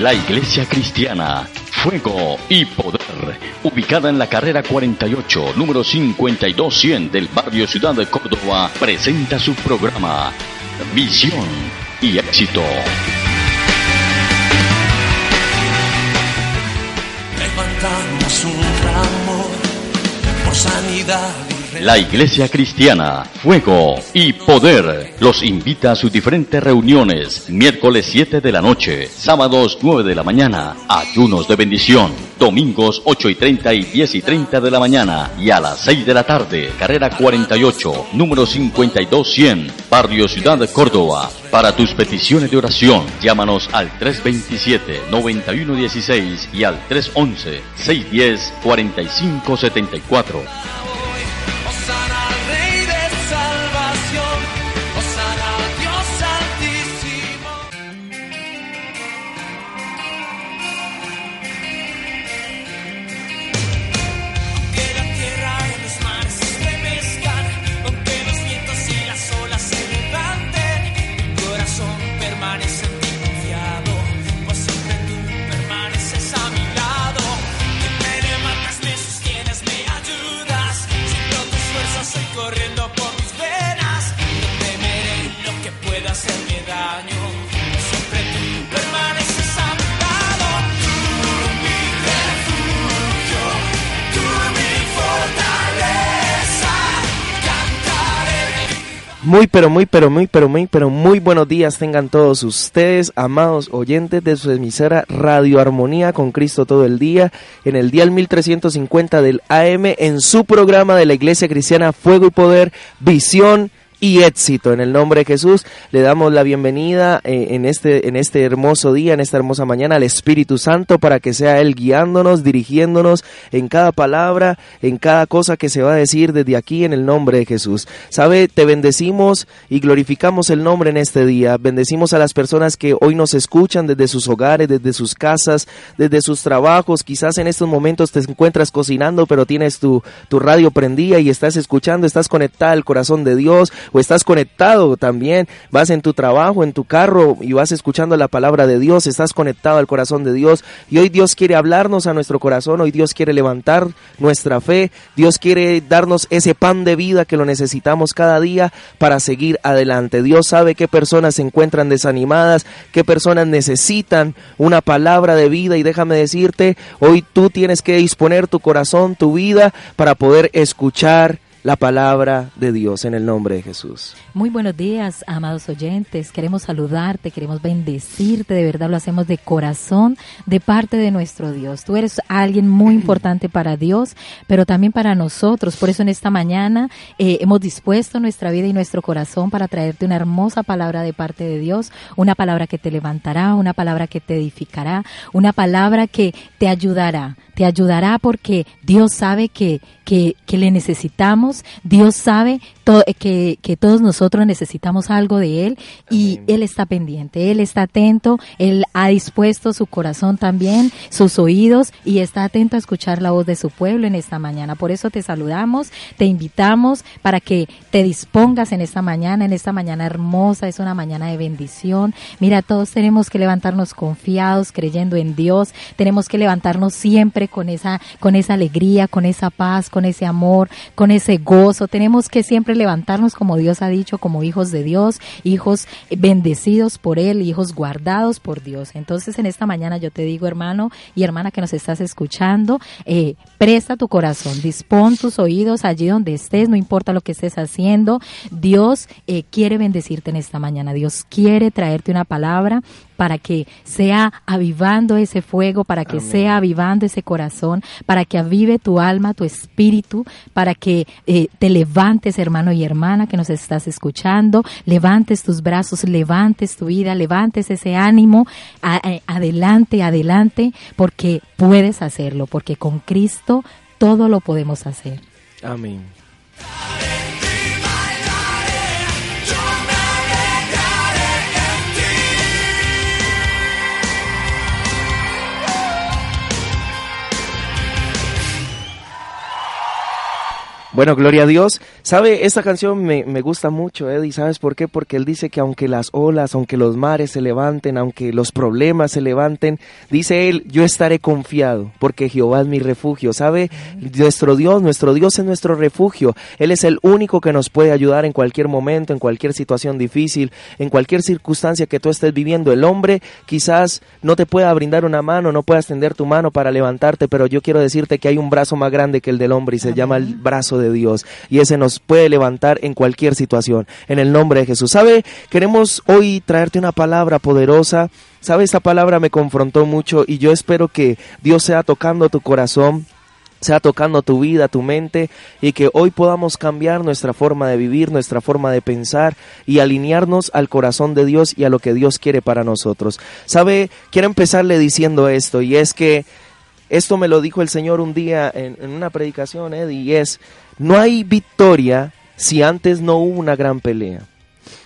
La Iglesia Cristiana, Fuego y Poder, ubicada en la carrera 48, número 52100 del barrio Ciudad de Córdoba, presenta su programa Visión y Éxito. Levantamos un ramo por sanidad La Iglesia Cristiana, Fuego y Poder los invita a sus diferentes reuniones. Miércoles 7 de la noche, sábados 9 de la mañana, ayunos de bendición. Domingos 8 y 30 y 10 y 30 de la mañana y a las 6 de la tarde, carrera 48, número 52100, Barrio Ciudad de Córdoba. Para tus peticiones de oración, llámanos al 327-9116 y al 311-610-4574. Muy, pero muy, pero muy, pero muy, pero muy buenos días tengan todos ustedes, amados oyentes de su emisora Radio Armonía con Cristo todo el día, en el día 1350 del AM, en su programa de la Iglesia Cristiana Fuego y Poder, Visión y éxito. En el nombre de Jesús le damos la bienvenida eh, en, este, en este hermoso día, en esta hermosa mañana al Espíritu Santo para que sea Él guiándonos, dirigiéndonos en cada palabra, en cada cosa que se va a decir desde aquí en el nombre de Jesús. Sabe, te bendecimos y glorificamos el nombre en este día. Bendecimos a las personas que hoy nos escuchan desde sus hogares, desde sus casas, desde sus trabajos. Quizás en estos momentos te encuentras cocinando, pero tienes tu, tu radio prendida y estás escuchando, estás conectada al corazón de Dios o estás conectado también, vas en tu trabajo, en tu carro y vas escuchando la palabra de Dios, estás conectado al corazón de Dios y hoy Dios quiere hablarnos a nuestro corazón, hoy Dios quiere levantar nuestra fe, Dios quiere darnos ese pan de vida que lo necesitamos cada día para seguir adelante. Dios sabe qué personas se encuentran desanimadas, qué personas necesitan una palabra de vida y déjame decirte, hoy tú tienes que disponer tu corazón, tu vida para poder escuchar la palabra de Dios en el nombre de Jesús. Muy buenos días, amados oyentes. Queremos saludarte, queremos bendecirte. De verdad lo hacemos de corazón, de parte de nuestro Dios. Tú eres alguien muy importante para Dios, pero también para nosotros. Por eso en esta mañana eh, hemos dispuesto nuestra vida y nuestro corazón para traerte una hermosa palabra de parte de Dios, una palabra que te levantará, una palabra que te edificará, una palabra que te ayudará. Te ayudará porque Dios sabe que, que, le necesitamos, Dios sabe to- que, que todos nosotros necesitamos algo de Él y Él está pendiente, Él está atento, Él ha dispuesto su corazón también, sus oídos y está atento a escuchar la voz de su pueblo en esta mañana. Por eso te saludamos, te invitamos para que te dispongas en esta mañana, en esta mañana hermosa, es una mañana de bendición. Mira, todos tenemos que levantarnos confiados, creyendo en Dios, tenemos que levantarnos siempre con esa, con esa alegría, con esa paz, con ese amor, con ese gozo. Tenemos que siempre levantarnos como Dios ha dicho, como hijos de Dios, hijos bendecidos por Él, hijos guardados por Dios. Entonces en esta mañana yo te digo, hermano y hermana que nos estás escuchando, eh, presta tu corazón, dispón tus oídos allí donde estés, no importa lo que estés haciendo. Dios eh, quiere bendecirte en esta mañana. Dios quiere traerte una palabra para que sea avivando ese fuego, para que sea avivando ese corazón, para que avive tu alma, tu espíritu, para que eh, te levantes, hermano y hermana que nos estás escuchando, levantes tus brazos, levantes tu vida, levantes ese ánimo, a- a- adelante, adelante, porque puedes hacerlo, porque con Cristo todo lo podemos hacer. Amén. Bueno, gloria a Dios. ¿Sabe? Esta canción me, me, gusta mucho, Eddie. ¿Sabes por qué? Porque él dice que aunque las olas, aunque los mares se levanten, aunque los problemas se levanten, dice él, yo estaré confiado, porque Jehová es mi refugio. ¿Sabe? Nuestro Dios, nuestro Dios es nuestro refugio. Él es el único que nos puede ayudar en cualquier momento, en cualquier situación difícil, en cualquier circunstancia que tú estés viviendo. El hombre quizás no te pueda brindar una mano, no pueda extender tu mano para levantarte, pero yo quiero decirte que hay un brazo más grande que el del hombre y se Amén. llama el brazo de Dios y ese nos puede levantar en cualquier situación. En el nombre de Jesús. ¿Sabe? Queremos hoy traerte una palabra poderosa. ¿Sabe? Esta palabra me confrontó mucho y yo espero que Dios sea tocando tu corazón sea tocando tu vida, tu mente, y que hoy podamos cambiar nuestra forma de vivir, nuestra forma de pensar y alinearnos al corazón de Dios y a lo que Dios quiere para nosotros. ¿Sabe? Quiero empezarle diciendo esto, y es que esto me lo dijo el Señor un día en, una predicación, Ed, y es, no hay victoria si antes no hubo una gran pelea.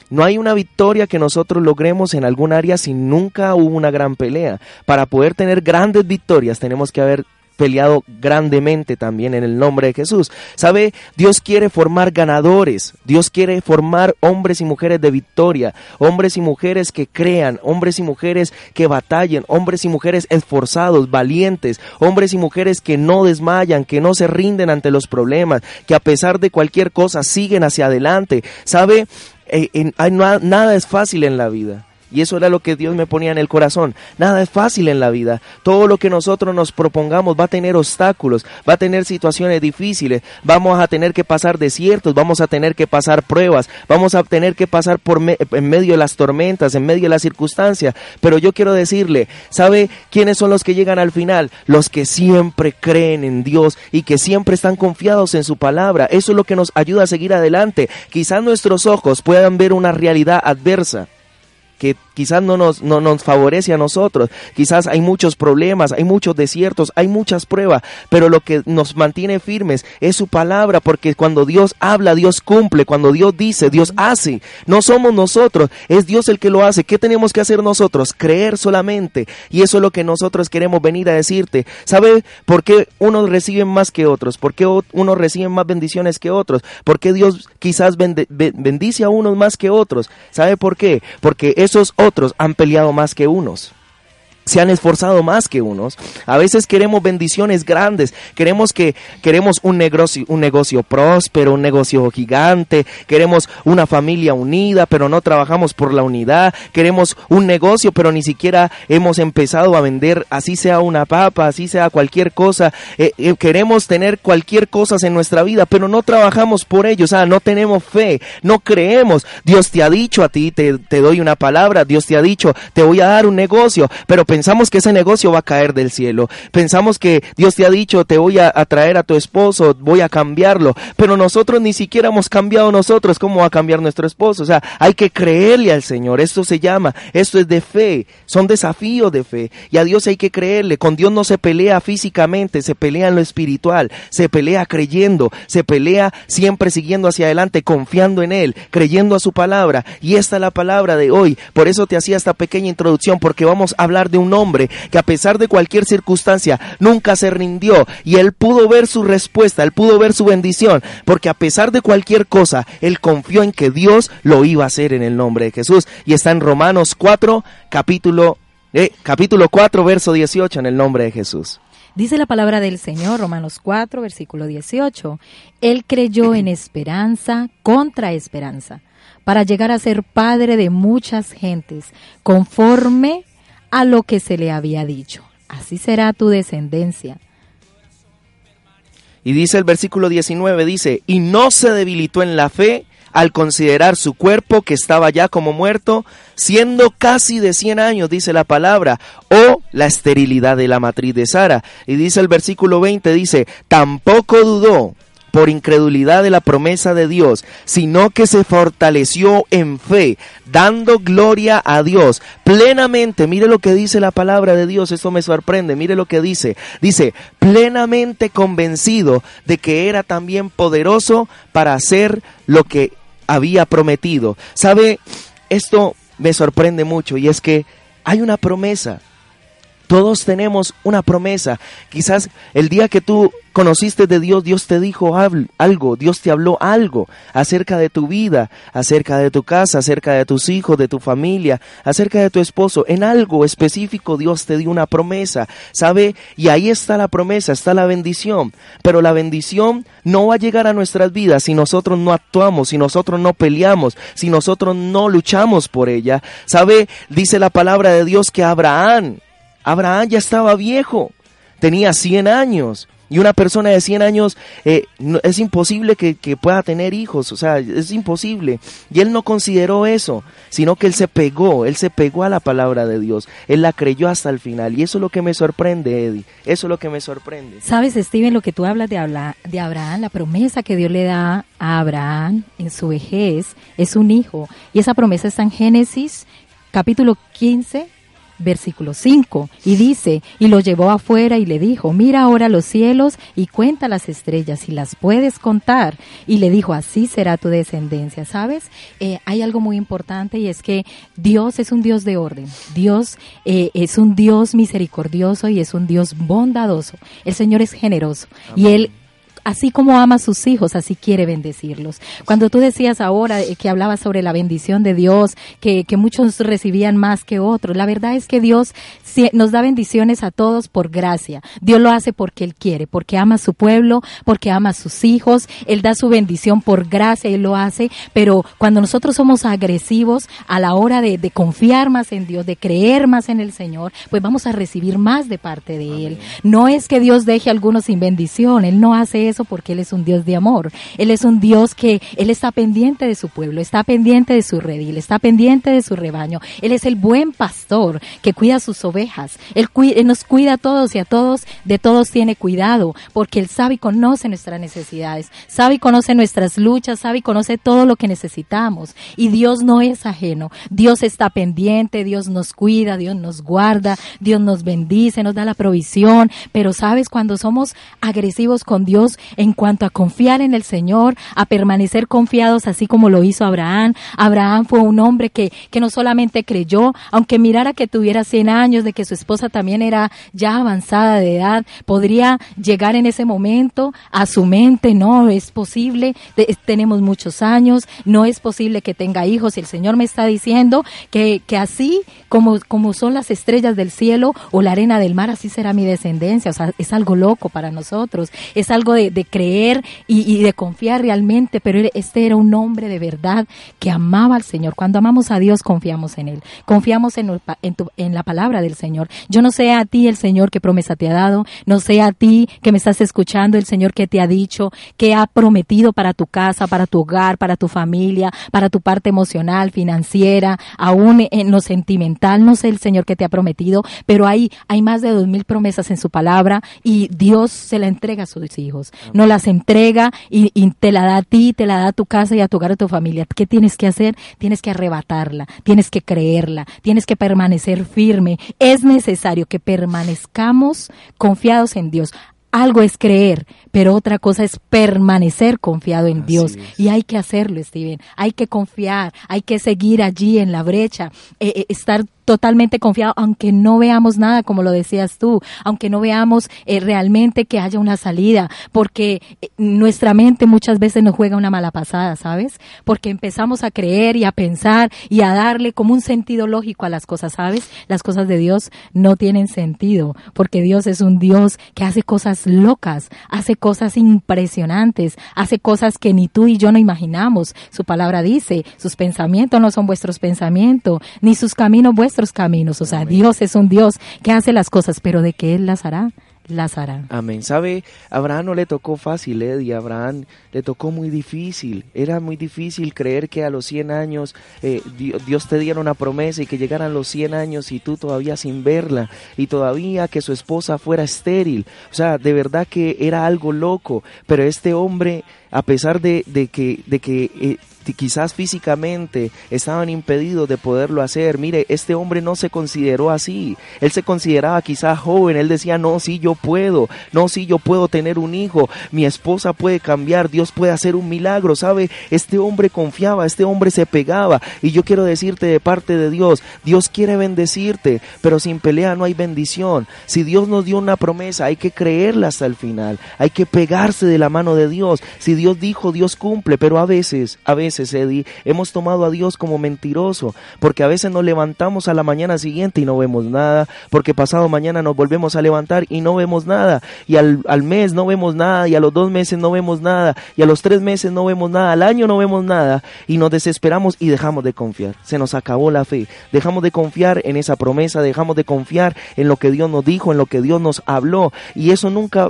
No hay una victoria que nosotros logremos en algún área si nunca hubo una gran pelea. Para poder tener grandes victorias tenemos que haber peleado grandemente también en el nombre de Jesús. ¿Sabe? Dios quiere formar ganadores, Dios quiere formar hombres y mujeres de victoria, hombres y mujeres que crean, hombres y mujeres que batallen, hombres y mujeres esforzados, valientes, hombres y mujeres que no desmayan, que no se rinden ante los problemas, que a pesar de cualquier cosa siguen hacia adelante. ¿Sabe? Eh, nada es fácil en la vida. Y eso era lo que Dios me ponía en el corazón. Nada es fácil en la vida. Todo lo que nosotros nos propongamos va a tener obstáculos, va a tener situaciones difíciles, vamos a tener que pasar desiertos, vamos a tener que pasar pruebas, vamos a tener que pasar por en medio de las tormentas, en medio de las circunstancias. Pero yo quiero decirle, ¿sabe quiénes son los que llegan al final? Los que siempre creen en Dios y que siempre están confiados en su palabra. Eso es lo que nos ayuda a seguir adelante. Quizás nuestros ojos puedan ver una realidad adversa que quizás no nos, no nos favorece a nosotros, quizás hay muchos problemas, hay muchos desiertos, hay muchas pruebas, pero lo que nos mantiene firmes es su palabra, porque cuando Dios habla, Dios cumple, cuando Dios dice, Dios hace, no somos nosotros, es Dios el que lo hace, ¿qué tenemos que hacer nosotros? Creer solamente, y eso es lo que nosotros queremos venir a decirte, ¿sabe por qué unos reciben más que otros? ¿Por qué unos reciben más bendiciones que otros? ¿Por qué Dios quizás bendice a unos más que otros? ¿Sabe por qué? Porque esos otros han peleado más que unos se han esforzado más que unos. A veces queremos bendiciones grandes, queremos que queremos un negocio, un negocio próspero, un negocio gigante, queremos una familia unida, pero no trabajamos por la unidad, queremos un negocio, pero ni siquiera hemos empezado a vender, así sea una papa, así sea cualquier cosa, eh, eh, queremos tener cualquier cosa en nuestra vida, pero no trabajamos por ello, o sea, no tenemos fe, no creemos. Dios te ha dicho a ti, te, te doy una palabra, Dios te ha dicho, te voy a dar un negocio, pero pensamos que ese negocio va a caer del cielo. Pensamos que Dios te ha dicho, te voy a, a, traer a tu esposo, voy a cambiarlo. Pero nosotros ni siquiera hemos cambiado nosotros. ¿Cómo va a cambiar nuestro esposo? O sea, hay que creerle al Señor. Esto se llama, esto es de fe. Son desafíos de fe. Y a Dios hay que creerle. Con Dios no se pelea físicamente, se pelea en lo espiritual. Se pelea creyendo. Se pelea siempre siguiendo hacia adelante, confiando en Él, creyendo a su palabra. Y esta es la palabra de hoy. Por eso te hacía esta pequeña introducción, porque vamos a hablar de un hombre que a pesar de cualquier circunstancia nunca se rindió y él pudo ver su respuesta, él pudo ver su bendición, porque a pesar de cualquier cosa, él confió en que Dios lo iba a hacer en el nombre de Jesús. Y está en Romanos 4, capítulo, eh, capítulo 4, verso 18, en el nombre de Jesús. Dice la palabra del Señor, Romanos 4, versículo 18. Él creyó en esperanza contra esperanza, para llegar a ser padre de muchas gentes, conforme a lo que se le había dicho. Así será tu descendencia. Y dice el versículo 19, dice, y no se debilitó en la fe al considerar su cuerpo que estaba ya como muerto, siendo casi de 100 años, dice la palabra, o la esterilidad de la matriz de Sara. Y dice el versículo 20, dice, tampoco dudó por incredulidad de la promesa de Dios, sino que se fortaleció en fe, dando gloria a Dios plenamente. Mire lo que dice la palabra de Dios, esto me sorprende, mire lo que dice. Dice, plenamente convencido de que era también poderoso para hacer lo que había prometido. ¿Sabe? Esto me sorprende mucho y es que hay una promesa Todos tenemos una promesa. Quizás el día que tú conociste de Dios, Dios te dijo algo, Dios te habló algo acerca de tu vida, acerca de tu casa, acerca de tus hijos, de tu familia, acerca de tu esposo. En algo específico Dios te dio una promesa, ¿sabe? Y ahí está la promesa, está la bendición. Pero la bendición no va a llegar a nuestras vidas si nosotros no actuamos, si nosotros no peleamos, si nosotros no luchamos por ella. ¿Sabe? Dice la palabra de Dios que Abraham Abraham ya estaba viejo, tenía 100 años. Y una persona de 100 años eh, es imposible que, pueda tener hijos, o sea, es imposible. Y él no consideró eso, sino que él se pegó, él se pegó a la palabra de Dios, él la creyó hasta el final. Y eso es lo que me sorprende, Eddie, eso es lo que me sorprende. Sabes, Steven, lo que tú hablas de, de Abraham, la promesa que Dios le da a Abraham en su vejez es un hijo. Y esa promesa está en Génesis capítulo 15, versículo 5, y dice, y lo llevó afuera y le dijo, mira ahora los cielos y cuenta las estrellas, si las puedes contar. Y le dijo, así será tu descendencia. ¿Sabes? Eh, hay algo muy importante y es que Dios es un Dios de orden. Dios eh, es un Dios misericordioso y es un Dios bondadoso. El Señor es generoso y Él así como ama a sus hijos, así quiere bendecirlos. Cuando tú decías ahora eh, que hablabas sobre la bendición de Dios, que, que muchos recibían más que otros, la verdad es que Dios nos da bendiciones a todos por gracia. Dios lo hace porque Él quiere, porque ama a su pueblo, porque ama a sus hijos. Él da su bendición por gracia, Él lo hace. Pero cuando nosotros somos agresivos a la hora de, de confiar más en Dios, de creer más en el Señor, pues vamos a recibir más de parte de Él. No es que Dios deje a algunos sin bendición, Él no hace eso porque Él es un Dios de amor. Él es un Dios que Él está pendiente de su pueblo, está pendiente de su redil, está pendiente de su rebaño. Él es el buen pastor que cuida sus ovejas. Él, nos cuida a todos y a todos, de todos tiene cuidado, porque Él sabe y conoce nuestras necesidades, sabe y conoce nuestras luchas, sabe y conoce todo lo que necesitamos. Y Dios no es ajeno. Dios está pendiente, Dios nos cuida, Dios nos guarda, Dios nos bendice, nos da la provisión. Pero sabes, cuando somos agresivos con Dios, en cuanto a confiar en el Señor, a permanecer confiados así como lo hizo Abraham. Abraham fue un hombre que, que no solamente creyó, aunque mirara que tuviera 100 años, de que su esposa también era ya avanzada de edad, podría llegar en ese momento a su mente, no es posible, tenemos muchos años, no es posible que tenga hijos el Señor me está diciendo que, que así como, como son las estrellas del cielo o la arena del mar, así será mi descendencia, o sea, es algo loco para nosotros, es algo de, de creer y, de confiar realmente, pero este era un hombre de verdad que amaba al Señor. Cuando amamos a Dios, confiamos en Él, confiamos en, la palabra del Señor. Yo no sé a ti el Señor qué promesa te ha dado, no sé a ti que me estás escuchando el Señor que te ha dicho, que ha prometido para tu casa, para tu hogar, para tu familia, para tu parte emocional, financiera, aún en lo sentimental. No sé el Señor que te ha prometido, pero hay, hay más de dos mil promesas en su palabra y Dios se la entrega a sus hijos no las entrega y, te la da a ti, te la da a tu casa y a tu hogar, a tu familia. ¿Qué tienes que hacer? Tienes que arrebatarla, tienes que creerla, tienes que permanecer firme. Es necesario que permanezcamos confiados en Dios. Algo es creer, pero otra cosa es permanecer confiado en Dios. Y hay que hacerlo, Steven. Hay que confiar, hay que seguir allí en la brecha, eh, eh, estar totalmente confiado, aunque no veamos nada, como lo decías tú, aunque no veamos eh, realmente que haya una salida, porque eh, nuestra mente muchas veces nos juega una mala pasada, ¿sabes? Porque empezamos a creer y a pensar y a darle como un sentido lógico a las cosas, ¿sabes? Las cosas de Dios no tienen sentido, porque Dios es un Dios que hace cosas locas, hace cosas impresionantes, hace cosas que ni tú y yo no imaginamos. Su palabra dice, sus pensamientos no son vuestros pensamientos, ni sus caminos vuestros caminos. O sea, Dios es un Dios que hace las cosas, pero de que Él las hará, las hará. Amén. ¿Sabe? Abraham no le tocó fácil, Eddie. Abraham le tocó muy difícil. Era muy difícil creer que a los 100 años eh, Dios te diera una promesa y que llegaran los 100 años y tú todavía sin verla y todavía que su esposa fuera estéril. O sea, de verdad que era algo loco. Pero este hombre a pesar de, que, de que eh, quizás físicamente estaban impedidos de poderlo hacer. Mire, este hombre no se consideró así. Él se consideraba quizás joven. Él decía, no, sí, yo puedo. No, sí, yo puedo tener un hijo. Mi esposa puede cambiar. Dios puede hacer un milagro. ¿Sabe? Este hombre confiaba. Este hombre se pegaba. Y yo quiero decirte de parte de Dios, Dios quiere bendecirte, pero sin pelea no hay bendición. Si Dios nos dio una promesa, hay que creerla hasta el final. Hay que pegarse de la mano de Dios. Si Dios dijo, Dios cumple, pero a veces, a veces, Eddie, hemos tomado a Dios como mentiroso, porque a veces nos levantamos a la mañana siguiente y no vemos nada, porque pasado mañana nos volvemos a levantar y no vemos nada, y al, al mes no vemos nada, y a los dos meses no vemos nada, y a los tres meses no vemos nada, al año no vemos nada, y nos desesperamos y dejamos de confiar. Se nos acabó la fe, dejamos de confiar en esa promesa, dejamos de confiar en lo que Dios nos dijo, en lo que Dios nos habló, y eso nunca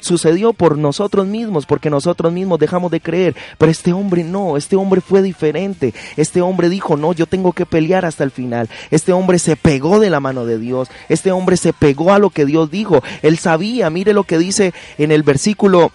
sucedió por nosotros mismos, porque nosotros mismos dejamos de creer, pero este hombre no, este hombre fue diferente, este hombre dijo, no, yo tengo que pelear hasta el final, este hombre se pegó de la mano de Dios, este hombre se pegó a lo que Dios dijo, él sabía, mire lo que dice en el versículo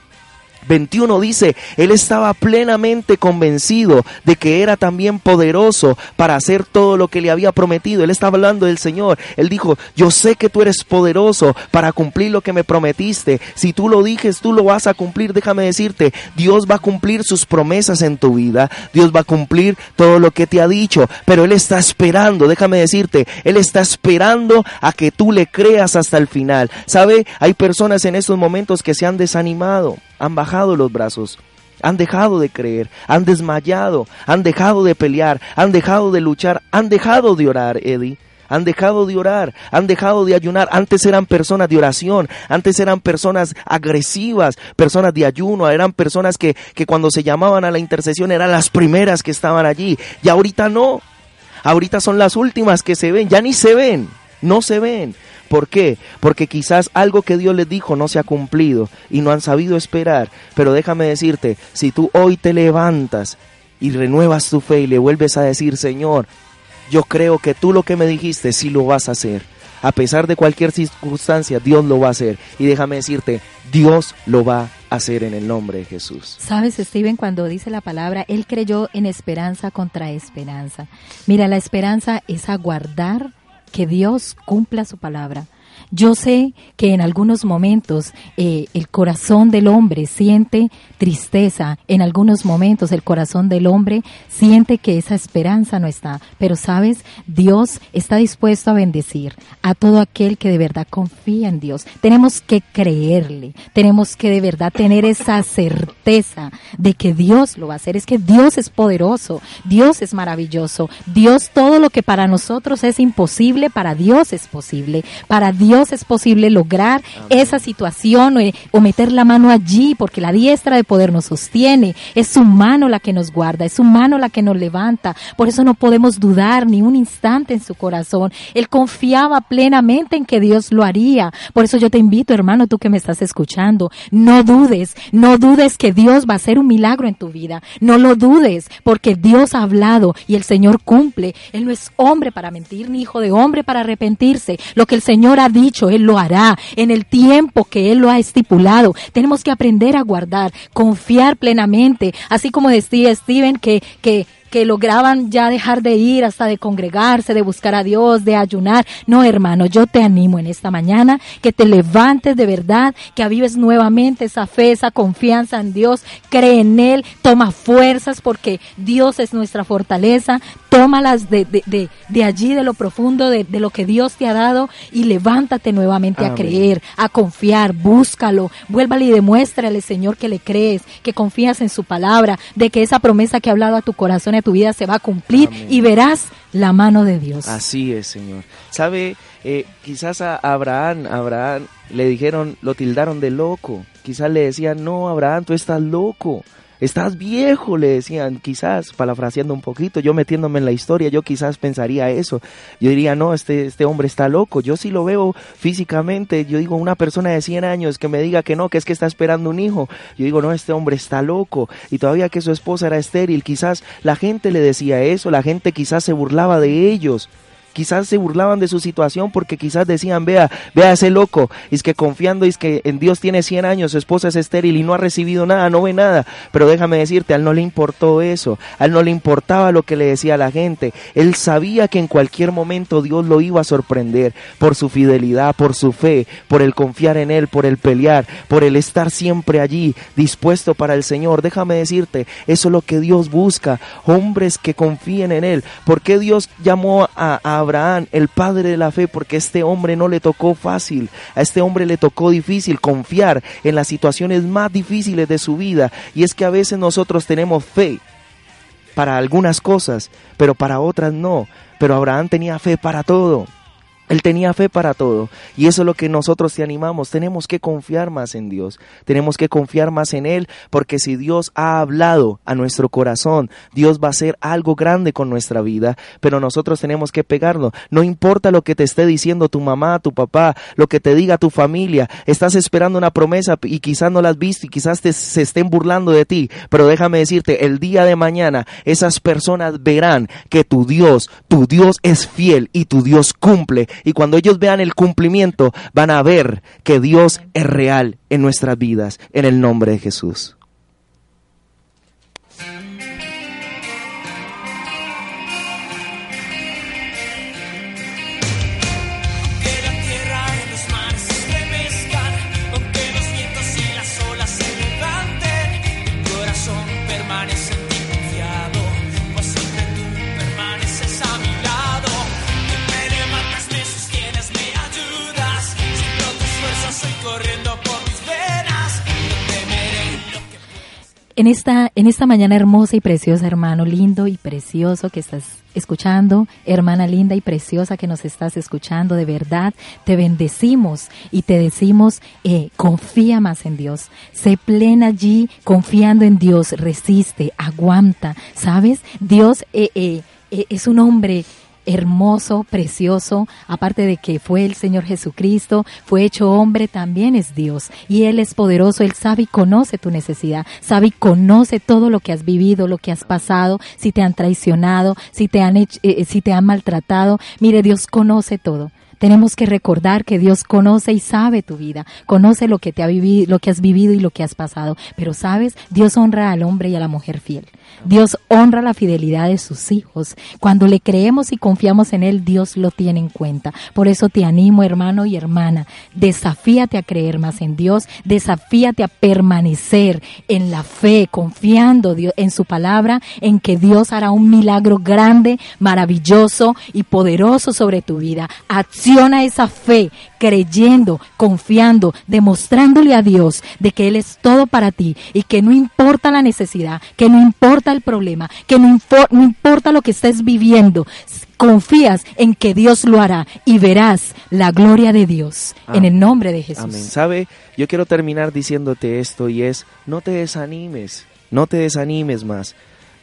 21 dice, él estaba plenamente convencido de que era también poderoso para hacer todo lo que le había prometido. Él estaba hablando del Señor. Él dijo, yo sé que tú eres poderoso para cumplir lo que me prometiste. Si tú lo dijes, tú lo vas a cumplir. Déjame decirte, Dios va a cumplir sus promesas en tu vida. Dios va a cumplir todo lo que te ha dicho. Pero Él está esperando, déjame decirte, Él está esperando a que tú le creas hasta el final. ¿Sabe? Hay personas en estos momentos que se han desanimado han bajado los brazos, han dejado de creer, han desmayado, han dejado de pelear, han dejado de luchar, han dejado de orar, Eddie. Han dejado de orar, han dejado de ayunar. Antes eran personas de oración, antes eran personas agresivas, personas de ayuno, eran personas que, que cuando se llamaban a la intercesión eran las primeras que estaban allí. Y ahorita no. Ahorita son las últimas que se ven, ya ni se ven, no se ven. ¿Por qué? Porque quizás algo que Dios les dijo no se ha cumplido y no han sabido esperar. Pero déjame decirte, si tú hoy te levantas y renuevas tu fe y le vuelves a decir, Señor, yo creo que tú lo que me dijiste sí lo vas a hacer. A pesar de cualquier circunstancia, Dios lo va a hacer. Y déjame decirte, Dios lo va a hacer en el nombre de Jesús. Sabes, Steven, cuando dice la palabra, él creyó en esperanza contra esperanza. Mira, la esperanza es aguardar que Dios cumpla su palabra. Yo sé que en algunos momentos eh, el corazón del hombre siente tristeza, en algunos momentos el corazón del hombre siente que esa esperanza no está, pero sabes, Dios está dispuesto a bendecir a todo aquel que de verdad confía en Dios. Tenemos que creerle, tenemos que de verdad tener esa certeza de que Dios lo va a hacer. Es que Dios es poderoso, Dios es maravilloso, Dios todo lo que para nosotros es imposible, para Dios es posible, para Dios es posible lograr esa situación o, o meter la mano allí, porque la diestra de poder nos sostiene, es su mano la que nos guarda, es su mano la que nos levanta, por eso no podemos dudar ni un instante en su corazón. Él confiaba plenamente en que Dios lo haría. Por eso yo te invito, hermano, tú que me estás escuchando, no dudes, no dudes que Dios va a hacer un milagro en tu vida. No lo dudes, porque Dios ha hablado y el Señor cumple. Él no es hombre para mentir, ni hijo de hombre para arrepentirse. Lo que el Señor ha dicho, Él lo hará en el tiempo que Él lo ha estipulado. Tenemos que aprender a guardar, confiar plenamente, así como decía Steven que, que que lograban ya dejar de ir hasta de congregarse, de buscar a Dios, de ayunar. No, hermano, yo te animo en esta mañana que te levantes de verdad, que avives nuevamente esa fe, esa confianza en Dios, cree en Él, toma fuerzas porque Dios es nuestra fortaleza, tómalas de, de, de, de allí, de lo profundo, de, de, lo que Dios te ha dado y levántate nuevamente Amén. a creer, a confiar, búscalo, vuélvale y demuéstrale, Señor, que le crees, que confías en su palabra, de que esa promesa que ha hablado a tu corazón a tu vida se va a cumplir Amén. y verás la mano de Dios. Así es, Señor. Sabe, eh, quizás a Abraham, Abraham le dijeron, lo tildaron de loco. Quizás le decían, no, Abraham, tú estás loco. Estás viejo, le decían, quizás, parafraseando un poquito, yo metiéndome en la historia, yo quizás pensaría eso. Yo diría, no, este, este hombre está loco. Yo sí lo veo físicamente, yo digo, una persona de 100 años que me diga que no, que es que está esperando un hijo. Yo digo, no, este hombre está loco. Y todavía que su esposa era estéril, quizás la gente le decía eso, la gente quizás se burlaba de ellos. Quizás se burlaban de su situación porque quizás decían, vea, vea ese loco, es que confiando es que en Dios tiene 100 años, su esposa es estéril y no ha recibido nada, no ve nada. Pero déjame decirte, a él no le importó eso, a él no le importaba lo que le decía la gente. Él sabía que en cualquier momento Dios lo iba a sorprender por su fidelidad, por su fe, por el confiar en él, por el pelear, por el estar siempre allí, dispuesto para el Señor. Déjame decirte, eso es lo que Dios busca, hombres que confíen en él. ¿Por qué Dios llamó a, a Abraham el padre de la fe? Porque a este hombre no le tocó fácil, a este hombre le tocó difícil confiar en las situaciones más difíciles de su vida. Y es que a veces nosotros tenemos fe para algunas cosas, pero para otras no. Pero Abraham tenía fe para todo. Él tenía fe para todo y eso es lo que nosotros te animamos. Tenemos que confiar más en Dios, tenemos que confiar más en Él porque si Dios ha hablado a nuestro corazón, Dios va a hacer algo grande con nuestra vida, pero nosotros tenemos que pegarlo. No importa lo que te esté diciendo tu mamá, tu papá, lo que te diga tu familia, estás esperando una promesa y quizás no la has visto y quizás te, se estén burlando de ti, pero déjame decirte, el día de mañana esas personas verán que tu Dios, tu Dios es fiel y tu Dios cumple y cuando ellos vean el cumplimiento, van a ver que Dios es real en nuestras vidas, en el nombre de Jesús. En esta, en esta mañana hermosa y preciosa, hermano lindo y precioso que estás escuchando, hermana linda y preciosa que nos estás escuchando, de verdad te bendecimos y te decimos, eh, confía más en Dios, sé plena allí confiando en Dios, resiste, aguanta, ¿sabes? Dios eh, eh, eh, es un hombre hermoso, precioso, aparte de que fue el Señor Jesucristo, fue hecho hombre, también es Dios. Y Él es poderoso, Él sabe y conoce tu necesidad, sabe y conoce todo lo que has vivido, lo que has pasado, si te han traicionado, si te han, hecho- eh, si te han maltratado. Mire, Dios conoce todo. Tenemos que recordar que Dios conoce y sabe tu vida, conoce lo que te ha vivido, lo que has vivido y lo que has pasado. Pero sabes, Dios honra al hombre y a la mujer fiel. Dios honra la fidelidad de sus hijos. Cuando le creemos y confiamos en Él, Dios lo tiene en cuenta. Por eso te animo, hermano y hermana, desafíate a creer más en Dios, desafíate a permanecer en la fe, confiando en su palabra, en que Dios hará un milagro grande, maravilloso y poderoso sobre tu vida. Acciona esa fe, creyendo, confiando, demostrándole a Dios de que Él es todo para ti y que no importa la necesidad, que no importa el problema, que no, no importa lo que estés viviendo, confías en que Dios lo hará y verás la gloria de Dios en Amén. el nombre de Jesús. Amén. ¿Sabe? Yo quiero terminar diciéndote esto y es, no te desanimes, no te desanimes más.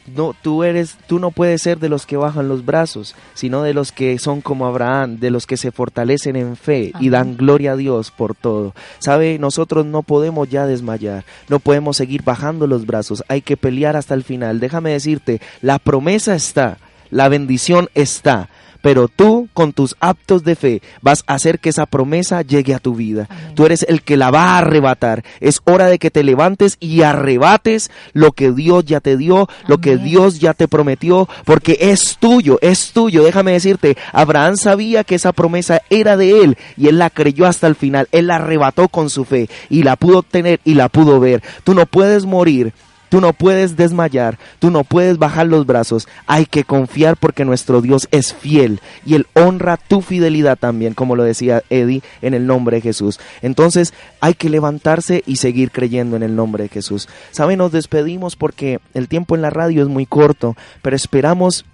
No, tú eres, tú no puedes ser de los que bajan los brazos, sino de los que son como Abraham, de los que se fortalecen en fe y dan gloria a Dios por todo. Sabe, nosotros no podemos ya desmayar, no podemos seguir bajando los brazos, hay que pelear hasta el final. Déjame decirte, la promesa está, la bendición está, pero tú con tus actos de fe vas a hacer que esa promesa llegue a tu vida. Amén. Tú eres el que la va a arrebatar. Es hora de que te levantes y arrebates lo que Dios ya te dio, lo que. Dios ya te prometió, porque es tuyo, es tuyo. Déjame decirte, Abraham sabía que esa promesa era de él y él la creyó hasta el final. Él la arrebató con su fe y la pudo obtener y la pudo ver. Tú no puedes morir Tú no puedes desmayar, tú no puedes bajar los brazos. Hay que confiar porque nuestro Dios es fiel y Él honra tu fidelidad también, como lo decía Eddie, en el nombre de Jesús. Entonces hay que levantarse y seguir creyendo en el nombre de Jesús. Saben, nos despedimos porque el tiempo en la radio es muy corto, pero esperamos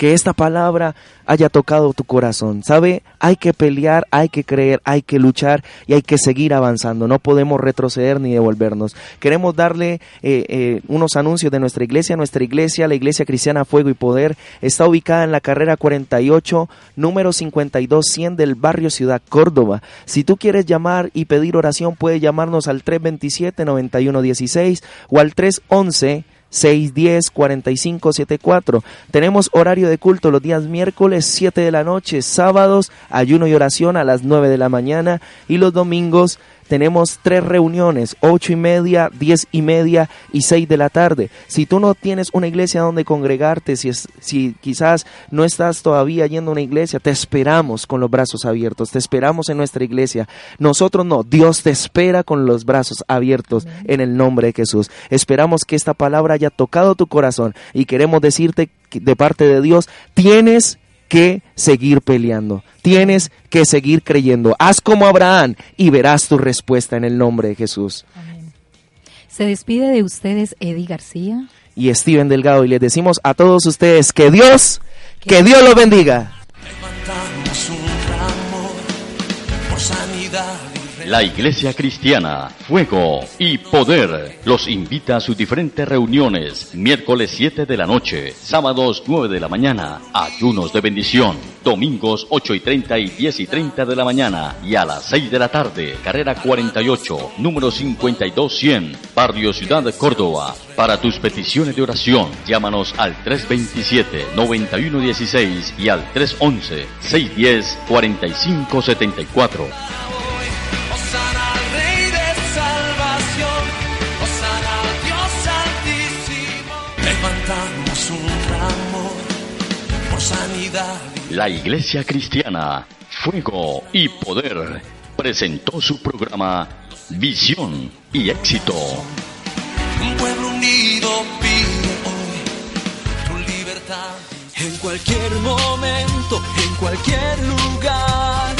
que esta palabra haya tocado tu corazón. ¿Sabe? Hay que pelear, hay que creer, hay que luchar y hay que seguir avanzando. No podemos retroceder ni devolvernos. Queremos darle eh, eh, unos anuncios de nuestra iglesia. Nuestra iglesia, la Iglesia Cristiana Fuego y Poder, está ubicada en la carrera 48, número 5200 del barrio Ciudad Córdoba. Si tú quieres llamar y pedir oración, puedes llamarnos al 327-9116 o al 311. 610-4574. Tenemos horario de culto los días miércoles 7 de la noche, sábados ayuno y oración a las 9 de la mañana y los domingos tenemos tres reuniones, ocho y media, diez y media y seis de la tarde. Si tú no tienes una iglesia donde congregarte, si, es, si quizás no estás todavía yendo a una iglesia, te esperamos con los brazos abiertos, te esperamos en nuestra iglesia. Nosotros no, Dios te espera con los brazos abiertos en el nombre de Jesús. Esperamos que esta palabra haya tocado tu corazón y queremos decirte de parte de Dios, tienes que seguir peleando, tienes que seguir creyendo. Haz como Abraham y verás tu respuesta en el nombre de Jesús. Amén. Se despide de ustedes Eddie García. Y Steven Delgado y les decimos a todos ustedes que Dios, que Dios los bendiga. La Iglesia Cristiana, Fuego y Poder los invita a sus diferentes reuniones, miércoles 7 de la noche, sábados 9 de la mañana, ayunos de bendición, domingos 8 y 30 y 10 y 30 de la mañana y a las 6 de la tarde, carrera 48, número 52100, Barrio Ciudad de Córdoba. Para tus peticiones de oración, llámanos al 327-9116 y al 311-610-4574. La Iglesia Cristiana, Fuego y Poder presentó su programa Visión y Éxito. Un pueblo unido pide hoy tu libertad. En cualquier momento, en cualquier lugar.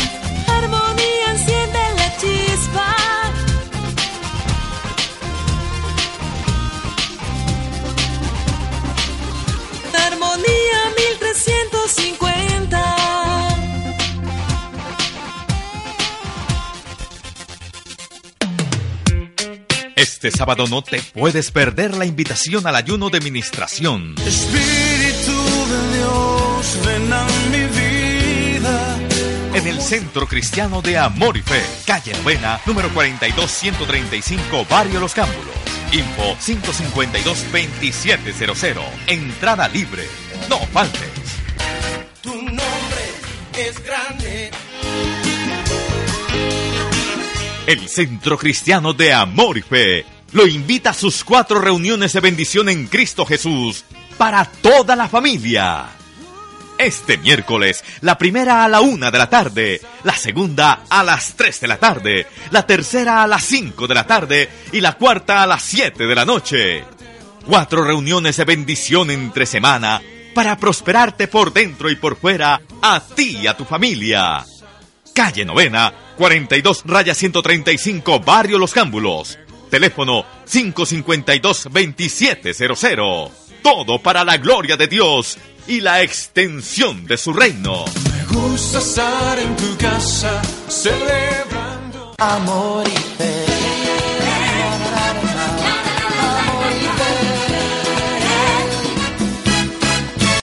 Este sábado no te puedes perder la invitación al ayuno de ministración. Espíritu de Dios, ven a mi vida. En el Centro Cristiano de Amor y Fe, calle Novena, número 42135, Barrio Los Cámbulos. Info 552-2700. Entrada libre. No faltes. El Centro Cristiano de Amor y Fe lo invita a sus cuatro reuniones de bendición en Cristo Jesús para toda la familia. Este miércoles, la primera a la una de la tarde, la segunda a las tres de la tarde, la tercera a las cinco de la tarde y la cuarta a las siete de la noche. Cuatro reuniones de bendición entre semana para prosperarte por dentro y por fuera a ti y a tu familia. Calle Novena, 42 raya 135, Barrio Los Cámbulos. Teléfono 552-2700. Todo para la gloria de Dios y la extensión de su reino. Me gusta estar en tu casa celebrando amor y fe.